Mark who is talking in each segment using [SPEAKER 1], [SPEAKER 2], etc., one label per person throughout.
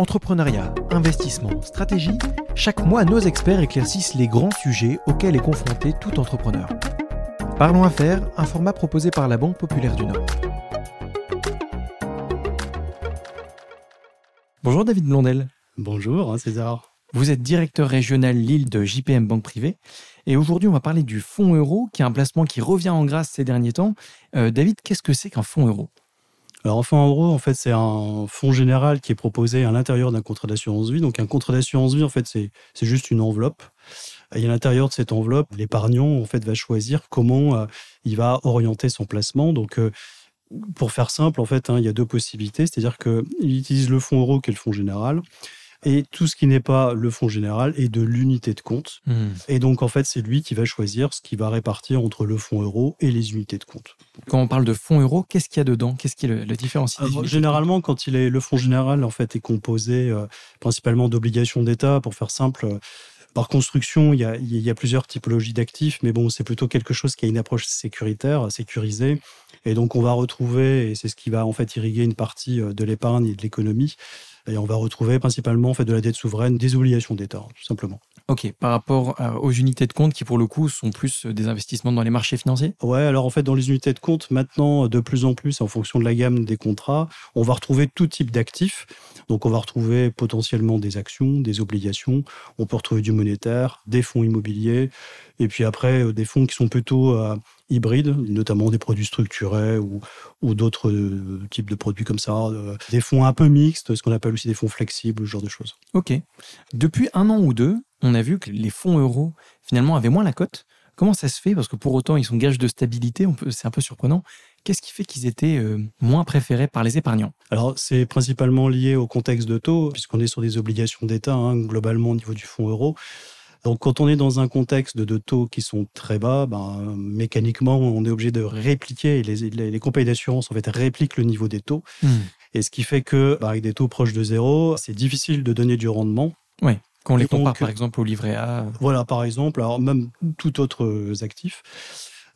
[SPEAKER 1] Entrepreneuriat, investissement, stratégie, chaque mois nos experts éclaircissent les grands sujets auxquels est confronté tout entrepreneur. Parlons Affaires, un format proposé par la Banque Populaire du Nord. Bonjour David Blondel.
[SPEAKER 2] Bonjour hein, César.
[SPEAKER 1] Vous êtes directeur régional Lille de JPM Banque Privée. Et aujourd'hui, on va parler du fonds euro, qui est un placement qui revient en grâce ces derniers temps. Euh, David, qu'est-ce que c'est qu'un fonds euro?
[SPEAKER 2] Alors, un fonds euro, en fait, c'est un fonds général qui est proposé à l'intérieur d'un contrat d'assurance vie. Donc, un contrat d'assurance vie, en fait, c'est juste une enveloppe. Et à l'intérieur de cette enveloppe, l'épargnant, en fait, va choisir comment euh, il va orienter son placement. Donc, euh, pour faire simple, en fait, hein, il y a deux possibilités. C'est-à-dire qu'il utilise le fonds euro, qui est le fonds général, et tout ce qui n'est pas le fonds général est de l'unité de compte. Hmm. Et donc, en fait, c'est lui qui va choisir ce qui va répartir entre le fonds euro et les unités de compte.
[SPEAKER 1] Quand on parle de fonds euro, qu'est-ce qu'il y a dedans? Qu'est-ce qui est le, le
[SPEAKER 2] Généralement, quand il est le fonds général, en fait, est composé euh, principalement d'obligations d'État. Pour faire simple, euh, par construction, il y, a, plusieurs typologies d'actifs, mais bon, c'est plutôt quelque chose qui a une approche sécuritaire, sécurisée. Et donc, on va retrouver, et c'est ce qui va en fait irriguer une partie euh, de l'épargne et de l'économie, et on va retrouver principalement en fait, de la dette souveraine, des obligations d'État, tout simplement.
[SPEAKER 1] Ok, par rapport aux unités de compte qui, pour le coup, sont plus euh, des investissements dans les marchés financiers?
[SPEAKER 2] Ouais, alors en fait, dans les unités de compte, maintenant, de plus en plus, en fonction de la gamme des contrats, on va retrouver tout type d'actifs. Donc, on va retrouver potentiellement des actions, des obligations, on peut retrouver du monétaire, des fonds immobiliers, et puis après, euh, des fonds qui sont plutôt euh, hybrides, notamment des produits structurés ou, ou d'autres euh, types de produits comme ça, des fonds un peu mixtes, ce qu'on appelle aussi des fonds flexibles, ce genre de choses.
[SPEAKER 1] Ok. Depuis un an ou deux, on a vu que les fonds euros, finalement, avaient moins la cote. Comment ça se fait? Parce que pour autant, ils sont gages de stabilité, c'est un peu surprenant. Qu'est-ce qui fait qu'ils étaient moins préférés par les épargnants?
[SPEAKER 2] Alors, c'est principalement lié au contexte de taux, puisqu'on est sur des obligations d'État, hein, globalement au niveau du fonds euro. Donc, quand on est dans un contexte de, taux qui sont très bas, ben, mécaniquement, on est obligé de répliquer, les, les, compagnies d'assurance en fait répliquent le niveau des taux. Hmm. Et ce qui fait que, ben, avec des taux proches de zéro, c'est difficile de donner du rendement.
[SPEAKER 1] Oui. Quand on les compare par exemple au livret A.
[SPEAKER 2] Voilà, par exemple, alors même tout autre actif.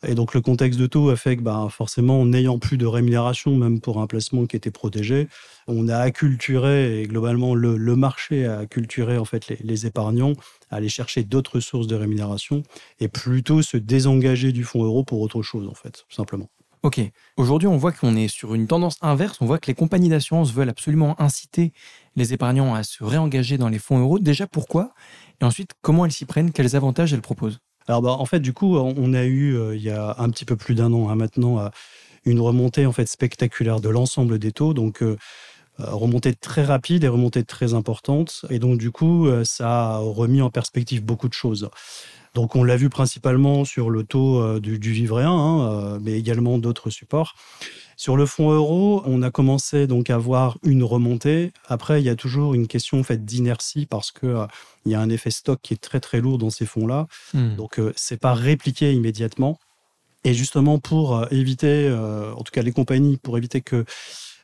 [SPEAKER 2] Et donc le contexte de taux a fait que bah, forcément, en n'ayant plus de rémunération, même pour un placement qui était protégé, on a acculturé, et globalement le, marché a acculturé en fait les, épargnants à aller chercher d'autres sources de rémunération et plutôt se désengager du fonds euro pour autre chose, en fait, tout simplement.
[SPEAKER 1] Ok. Aujourd'hui, on voit qu'on est sur une tendance inverse. On voit que les compagnies d'assurance veulent absolument inciter les épargnants à se réengager dans les fonds euros. Déjà, pourquoi? Et ensuite, comment elles s'y prennent? Quels avantages elles proposent?
[SPEAKER 2] Alors, bah, en fait, du coup, on a eu, euh, il y a un petit peu plus d'un an hein, maintenant, euh, une remontée en fait spectaculaire de l'ensemble des taux. Donc, euh, remontée très rapide et remontée très importante. Et donc, du coup, ça a remis en perspective beaucoup de choses. Donc, on l'a vu principalement sur le taux du, du livret hein, mais également d'autres supports. Sur le fonds euro, on a commencé donc à voir une remontée. Après, il y a toujours une question en fait d'inertie parce que euh, il y a un effet stock qui est très très lourd dans ces fonds-là. Hmm. Donc, euh, c'est pas répliqué immédiatement. Et justement, pour euh, éviter, en tout cas les compagnies, pour éviter que euh,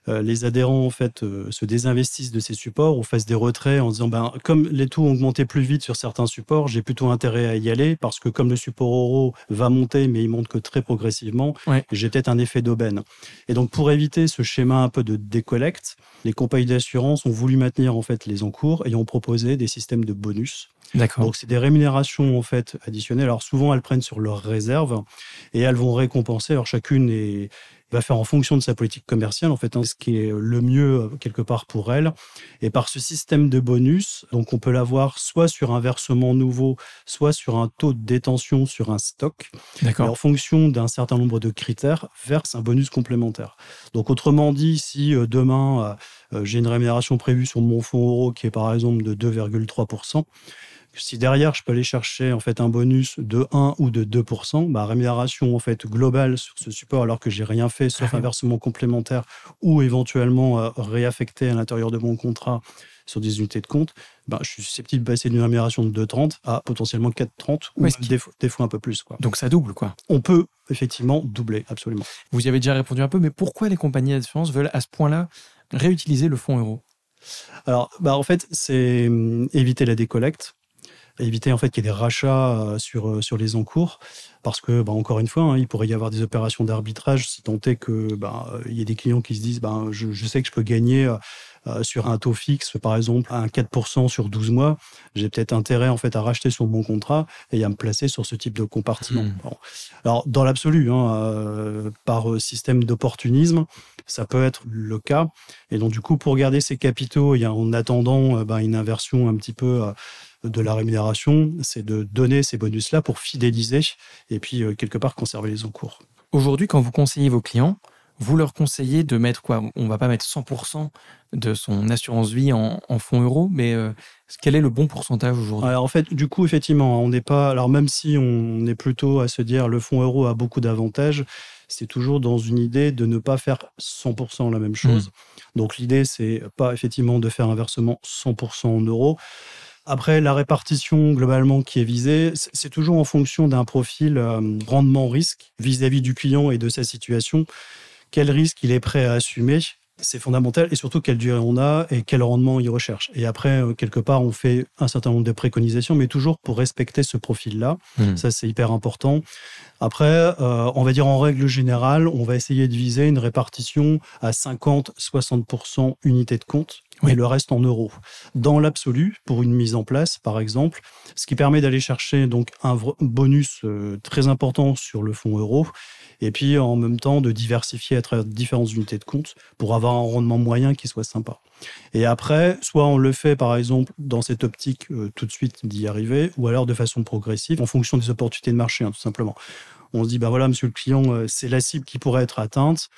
[SPEAKER 2] les adhérents en fait euh, se désinvestissent de ces supports ou fassent des retraits en disant ben comme les taux ont augmenté plus vite sur certains supports, j'ai plutôt intérêt à y aller parce que comme le support euro va monter mais il monte que très progressivement, j'ai peut-être un effet d'aubaine. Et donc pour éviter ce schéma un peu de décollecte, les compagnies d'assurance ont voulu maintenir en fait les encours et ont proposé des systèmes de bonus. Donc c'est des rémunérations en fait additionnelles. Alors souvent elles prennent sur leurs réserves et elles vont récompenser. Alors chacune est, va faire en fonction de sa politique commerciale, en fait, hein, ce qui est le mieux euh, quelque part pour elle. Et par ce système de bonus, donc on peut l'avoir soit sur un versement nouveau, soit sur un taux de détention sur un stock. Et en fonction d'un certain nombre de critères, verse un bonus complémentaire. Donc autrement dit, si euh, demain euh, j'ai une rémunération prévue sur mon fonds euro qui est par exemple de 2,3%, si derrière, je peux aller chercher en fait un bonus de 1 ou de 2%, ma rémunération en fait globale sur ce support, alors que j'ai rien fait sauf un versement complémentaire ou éventuellement euh, réaffecté à l'intérieur de mon contrat sur des unités de compte, ben, je suis susceptible de passer d'une rémunération de 2,30 à potentiellement 4,30 ou des, fois, des, fois, un peu plus. Quoi.
[SPEAKER 1] Donc ça double, quoi.
[SPEAKER 2] On peut effectivement doubler, absolument.
[SPEAKER 1] Vous y avez déjà répondu un peu, mais pourquoi les compagnies d'assurance veulent à ce point-là réutiliser le fonds euro?
[SPEAKER 2] Alors, bah, en fait, c'est hum, éviter la décollecte éviter en fait qu'il y ait des rachats euh, sur, euh, sur les encours. Parce que, bah, encore une fois, hein, il pourrait y avoir des opérations d'arbitrage si tant est qu'il bah, y ait des clients qui se disent bah, je, sais que je peux gagner euh, sur un taux fixe, par exemple, à un 4% sur 12 mois, j'ai peut-être intérêt en fait à racheter sur mon contrat et à me placer sur ce type de compartiment. Hmm. Alors, dans l'absolu, hein, euh, par système d'opportunisme, ça peut être le cas. Et donc, du coup, pour garder ces capitaux, il y a, en attendant ben, une inversion un petit peu de la rémunération, c'est de donner ces bonus-là pour fidéliser et puis quelque part conserver les encours.
[SPEAKER 1] Aujourd'hui, quand vous conseillez vos clients, vous leur conseillez de mettre quoi? On va pas mettre 100% de son assurance vie en, fonds euros, mais euh, quel est le bon pourcentage aujourd'hui?
[SPEAKER 2] En fait, du coup, effectivement, on n'est pas. Alors, même si on est plutôt à se dire le fonds euro a beaucoup d'avantages, c'est toujours dans une idée de ne pas faire 100% la même chose. Hmm. Donc, l'idée, c'est pas effectivement de faire un versement 100% en euros. Après, la répartition globalement qui est visée, c'est toujours en fonction d'un profil euh, rendement-risque vis-à-vis du client et de sa situation quel risque il est prêt à assumer? C'est fondamental et surtout quelle durée on a et quel rendement il recherche. Et après, euh, quelque part, on fait un certain nombre de préconisations, mais toujours pour respecter ce profil-là. Hmm. Ça, c'est hyper important. Après, euh, on va dire en règle générale, on va essayer de viser une répartition à 50-60% unité de compte et le reste en euros. Dans l'absolu, pour une mise en place, par exemple, ce qui permet d'aller chercher donc un bonus euh, très important sur le fonds euro et puis en même temps de diversifier à travers différentes unités de compte pour avoir un rendement moyen qui soit sympa. Et après, soit on le fait par exemple dans cette optique euh, tout de suite d'y arriver, ou alors de façon progressive en fonction des opportunités de marché, hein, tout simplement. On se dit, ben voilà, monsieur le client, euh, c'est la cible qui pourrait être atteinte.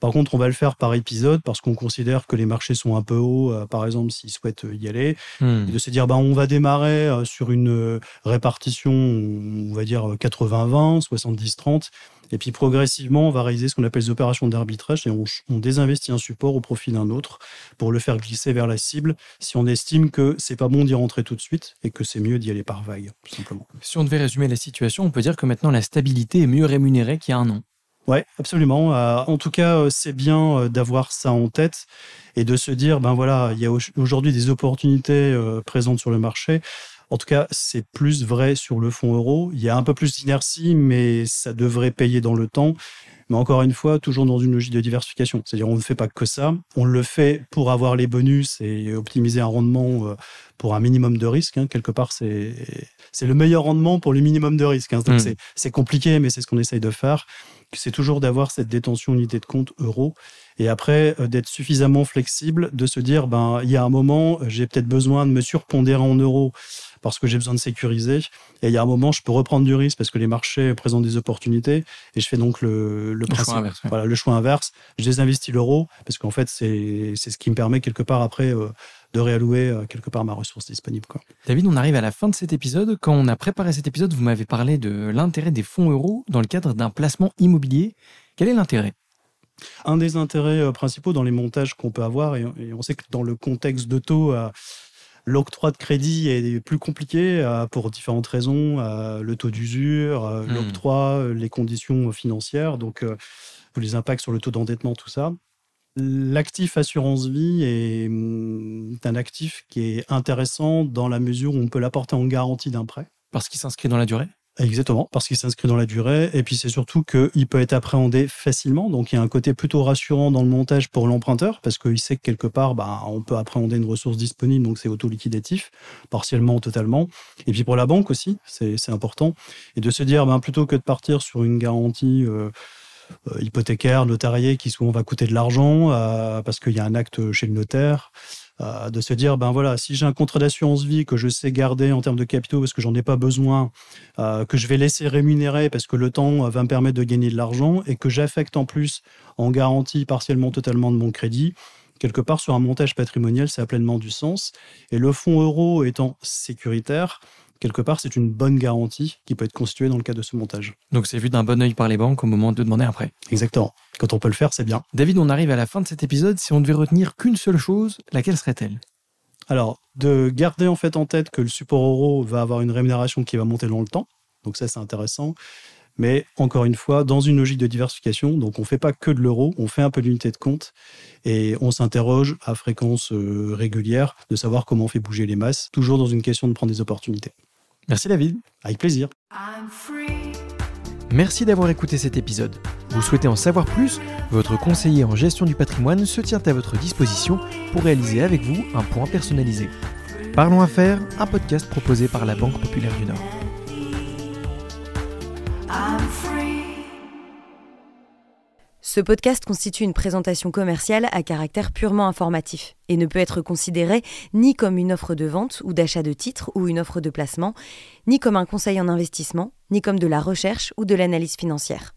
[SPEAKER 2] Par contre, on va le faire par épisode parce qu'on considère que les marchés sont un peu hauts, euh, par exemple, s'ils souhaitent y aller. Hmm. Et de se dire, ben, on va démarrer sur une répartition, on va dire 80-20, 70-30. Et puis progressivement, on va réaliser ce qu'on appelle les opérations d'arbitrage et on, désinvestit un support au profit d'un autre pour le faire glisser vers la cible si on estime que c'est pas bon d'y rentrer tout de suite et que c'est mieux d'y aller par vague, tout simplement.
[SPEAKER 1] Si on devait résumer la situation, on peut dire que maintenant la stabilité est mieux rémunérée qu'il y a un an.
[SPEAKER 2] Oui, absolument. Euh, en tout cas, euh, c'est bien euh, d'avoir ça en tête et de se dire, ben voilà, il y a aujourd'hui des opportunités présentes sur le marché. En tout cas, c'est plus vrai sur le fonds euro. Il y a un peu plus d'inertie, mais ça devrait payer dans le temps. Mais encore une fois, toujours dans une logique de diversification. C'est-à-dire, on ne fait pas que ça. On le fait pour avoir les bonus et optimiser un rendement euh, pour un minimum de risque. Hein. Quelque part, c'est le meilleur rendement pour le minimum de risque. Hein. Donc, hmm. c'est compliqué, mais c'est ce qu'on essaye de faire. C'est toujours d'avoir cette détention unité de compte euro. Et après, euh, d'être suffisamment flexible, de se dire, ben, il y a un moment, j'ai peut-être besoin de me surpondérer en euros parce que j'ai besoin de sécuriser. Et il y a un moment, je peux reprendre du risque parce que les marchés présentent des opportunités et je fais donc le, le,
[SPEAKER 1] choix inverse.
[SPEAKER 2] Voilà, le choix inverse. Je désinvestis l'euro parce qu'en fait, c'est ce qui me permet quelque part après euh, de réallouer euh, quelque part ma ressource disponible. Quoi.
[SPEAKER 1] David, on arrive à la fin de cet épisode. Quand on a préparé cet épisode, vous m'avez parlé de l'intérêt des fonds euros dans le cadre d'un placement immobilier. Quel est l'intérêt?
[SPEAKER 2] Un des intérêts euh, principaux dans les montages qu'on peut avoir, et, on sait que dans le contexte de taux, L'octroi de crédit est plus compliqué euh, pour différentes raisons, euh, le taux d'usure, euh, hmm. l'octroi, les conditions financières, donc les impacts sur le taux d'endettement, tout ça. L'actif assurance vie est, hmm, est, un actif qui est intéressant dans la mesure où on peut l'apporter en garantie d'un prêt.
[SPEAKER 1] Parce qu'il s'inscrit dans la durée?
[SPEAKER 2] Exactement, parce qu'il s'inscrit dans la durée. Et puis c'est surtout qu'il peut être appréhendé facilement. Donc il y a un côté plutôt rassurant dans le montage pour l'emprunteur, parce qu'il sait que quelque part, bah, on peut appréhender une ressource disponible, donc c'est auto-liquidatif, partiellement ou totalement. Et puis pour la banque aussi, c'est important. Et de se dire, ben, plutôt que de partir sur une garantie... Euh, euh, hypothécaire, notariée, qui souvent va coûter de l'argent euh, parce qu'il y a un acte chez le notaire. Euh, de se dire, ben voilà, si j'ai un contrat d'assurance vie que je sais garder en termes de capitaux parce que j'en ai pas besoin, euh, que je vais laisser rémunérer parce que le temps va me permettre de gagner de l'argent et que j'affecte en plus en garantie partiellement, totalement de mon crédit, quelque part sur un montage patrimonial, ça a pleinement du sens. Et le fonds euro étant sécuritaire, quelque part, c'est une bonne garantie qui peut être constituée dans le cas de ce montage.
[SPEAKER 1] Donc c'est vu d'un bon oeil par les banques au moment de demander un prêt.
[SPEAKER 2] Exactement. Quand on peut le faire, c'est bien.
[SPEAKER 1] David, on arrive à la fin de cet épisode. Si on devait retenir qu'une seule chose, laquelle serait-elle?
[SPEAKER 2] Alors, de garder en fait en tête que le support euro va avoir une rémunération qui va monter dans le temps. Donc ça, c'est intéressant. Mais encore une fois, dans une logique de diversification, donc on ne fait pas que de l'euro, on fait un peu d'unité de compte et on s'interroge à fréquence euh, régulière de savoir comment on fait bouger les masses, toujours dans une question de prendre des opportunités.
[SPEAKER 1] Merci David.
[SPEAKER 2] Avec plaisir.
[SPEAKER 1] Merci d'avoir écouté cet épisode. Vous souhaitez en savoir plus? Votre conseiller en gestion du patrimoine se tient à votre disposition pour réaliser avec vous un point personnalisé. Parlons Affaires, un podcast proposé par la Banque Populaire du Nord.
[SPEAKER 3] Ce podcast constitue une présentation commerciale à caractère purement informatif et ne peut être considéré ni comme une offre de vente ou d'achat de titres ou une offre de placement, ni comme un conseil en investissement, ni comme de la recherche ou de l'analyse financière.